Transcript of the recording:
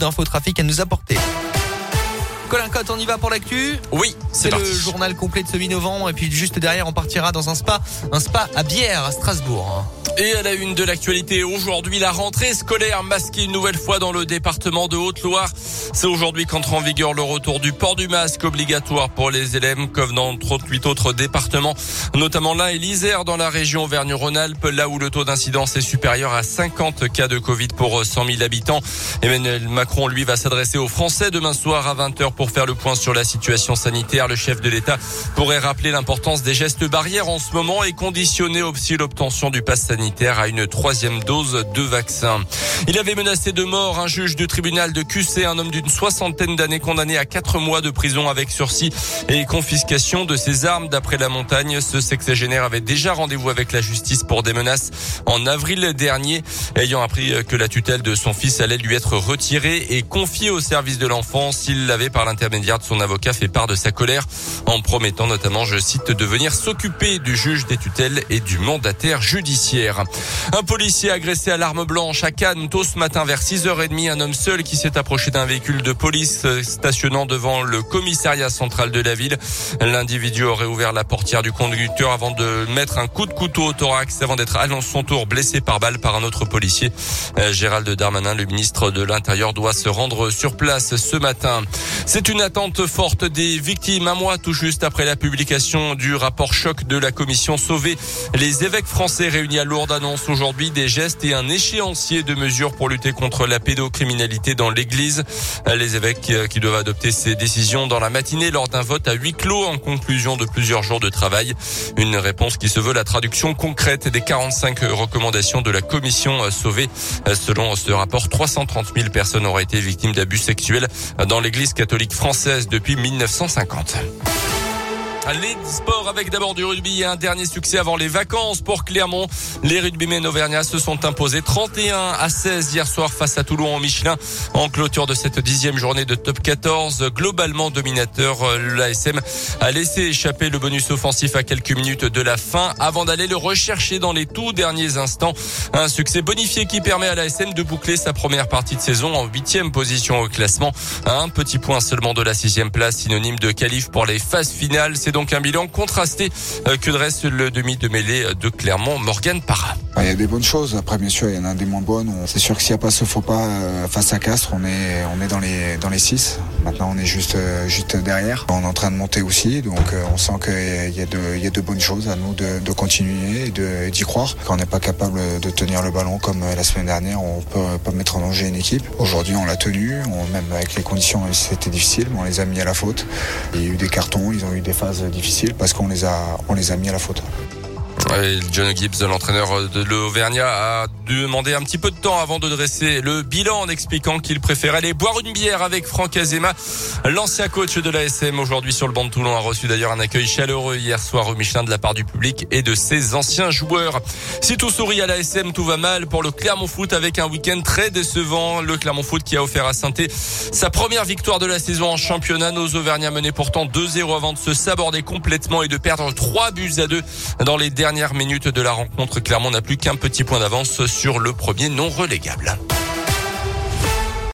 d'infotrafic à nous apporter. Colin Cotte, on y va pour l'actu Oui, c'est le journal complet de ce mi-novembre et puis juste derrière on partira dans un spa, un spa à Bière à Strasbourg. Et à la une de l'actualité, aujourd'hui la rentrée scolaire masquée une nouvelle fois dans le département de Haute-Loire. C'est aujourd'hui qu'entre en vigueur le retour du port du masque obligatoire pour les élèves comme dans 38 autres départements, notamment là et l'Isère dans la région Auvergne-Rhône-Alpes, là où le taux d'incidence est supérieur à 50 cas de Covid pour 100 000 habitants. Emmanuel Macron, lui, va s'adresser aux Français demain soir à 20h pour faire le point sur la situation sanitaire. Le chef de l'État pourrait rappeler l'importance des gestes barrières en ce moment et conditionner aussi l'obtention du pass sanitaire à une troisième dose de vaccin. Il avait menacé de mort un juge du tribunal de QC, un homme d'une soixantaine d'années condamné à quatre mois de prison avec sursis et confiscation de ses armes. D'après la montagne, ce sexagénaire avait déjà rendez-vous avec la justice pour des menaces en avril dernier, ayant appris que la tutelle de son fils allait lui être retirée et confiée au service de l'enfance. Il l'avait, par l'intermédiaire de son avocat, fait part de sa colère en promettant notamment, je cite, de venir s'occuper du juge des tutelles et du mandataire judiciaire. Un policier agressé à l'arme blanche à Cannes tôt ce matin vers 6h30. Un homme seul qui s'est approché d'un véhicule de police euh, stationnant devant le commissariat central de la ville. L'individu aurait ouvert la portière du conducteur avant de mettre un coup de couteau au thorax avant d'être à son tour blessé par balle par un autre policier. Euh, Gérald Darmanin, le ministre de l'Intérieur, doit se rendre sur place ce matin. C'est une attente forte des victimes un mois tout juste après la publication du rapport choc de la commission Sauver. Les évêques français réunis à Lourdes annonce aujourd'hui des gestes et un échéancier de mesures pour lutter contre la pédocriminalité dans l'église. Les évêques qui doivent adopter ces décisions dans la matinée lors d'un vote à huis clos en conclusion de plusieurs jours de travail. Une réponse qui se veut la traduction concrète des 45 recommandations de la commission. Euh, selon ce rapport, 330 000 personnes auraient été victimes d'abus sexuels dans l'église catholique française depuis 1950. Les sports avec d'abord du rugby et un dernier succès avant les vacances pour Clermont. Les rugbymen auvergnats se sont imposés 31 à 16 hier soir face à Toulon en Michelin en clôture de cette dixième journée de top 14. Globalement dominateur, l'ASM a laissé échapper le bonus offensif à quelques minutes de la fin avant d'aller le rechercher dans les tout derniers instants. Un succès bonifié qui permet à l'ASM de boucler sa première partie de saison en huitième position au classement. Un petit point seulement de la sixième place, synonyme de qualif pour les phases finales donc un bilan contrasté euh, que dresse le demi de mêlée de Clermont, Morgan Parra. Il y a des bonnes choses. Après, bien sûr, il y en a des moins bonnes. C'est sûr que s'il n'y a pas ce faux pas euh, face à Castres, on est, on est dans les, dans les six. Maintenant, on est juste, euh, juste derrière. On est en train de monter aussi. Donc, on sent qu'il y a de, y a bonnes choses à nous de, de continuer et d'y croire. Quand on n'est pas capable de tenir le ballon comme la semaine dernière, on peut pas mettre en danger une équipe. Aujourd'hui, on l'a tenu. Même avec les conditions, c'était difficile, mais on les a mis à la faute. Il y a eu des cartons, ils ont eu des phases difficile parce qu'on les a, on les a mis à la faute. John Gibbs, l'entraîneur de l'Auvergnat, a demandé un petit peu de temps avant de dresser le bilan en expliquant qu'il préférait aller boire une bière avec Franck Azema. L'ancien coach de l'ASM aujourd'hui sur le banc de Toulon a reçu d'ailleurs un accueil chaleureux hier soir au Michelin de la part du public et de ses anciens joueurs. Si tout sourit à l'ASM, tout va mal pour le Clermont Foot avec un week-end très décevant. Le Clermont Foot qui a offert à saint sa première victoire de la saison en championnat. Nos Auvergnats menaient pourtant 2-0 avant de se saborder complètement et de perdre 3 buts à 2 dans les dernières minutes de la rencontre. Clermont n'a plus qu'un petit point d'avance sur le premier non relégable.